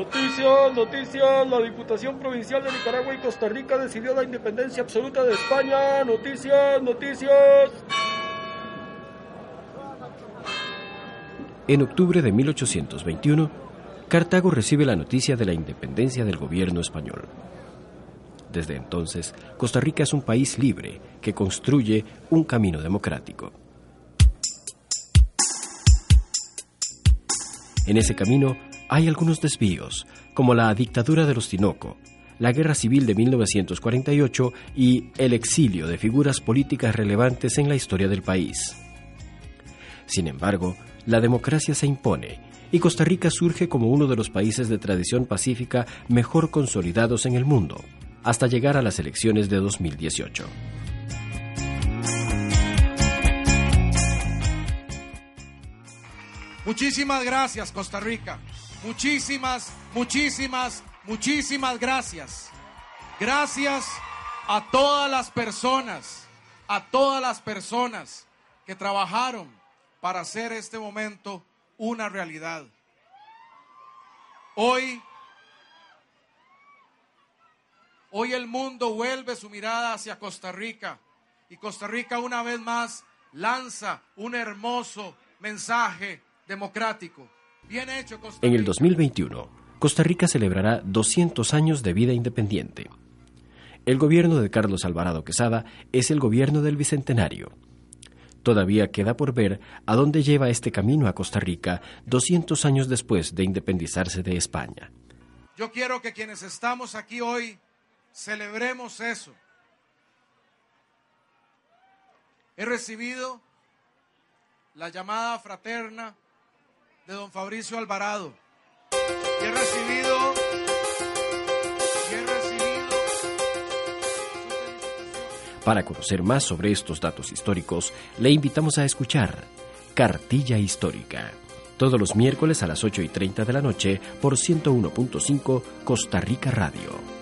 Noticias, noticias. La Diputación Provincial de Nicaragua y Costa Rica decidió la independencia absoluta de España. Noticias, noticias. En octubre de 1821, Cartago recibe la noticia de la independencia del gobierno español. Desde entonces, Costa Rica es un país libre que construye un camino democrático. En ese camino hay algunos desvíos, como la dictadura de los Tinoco, la guerra civil de 1948 y el exilio de figuras políticas relevantes en la historia del país. Sin embargo, la democracia se impone y Costa Rica surge como uno de los países de tradición pacífica mejor consolidados en el mundo, hasta llegar a las elecciones de 2018. Muchísimas gracias, Costa Rica. Muchísimas, muchísimas, muchísimas gracias. Gracias a todas las personas, a todas las personas que trabajaron para hacer este momento una realidad. Hoy, hoy el mundo vuelve su mirada hacia Costa Rica y Costa Rica una vez más lanza un hermoso mensaje democrático. En el 2021, Costa Rica celebrará 200 años de vida independiente. El gobierno de Carlos Alvarado Quesada es el gobierno del Bicentenario. Todavía queda por ver a dónde lleva este camino a Costa Rica 200 años después de independizarse de España. Yo quiero que quienes estamos aquí hoy celebremos eso. He recibido la llamada fraterna de don Fabricio Alvarado. Y he recibido, recibido Para conocer más sobre estos datos históricos, le invitamos a escuchar Cartilla Histórica, todos los miércoles a las 8 y 30 de la noche por 101.5 Costa Rica Radio.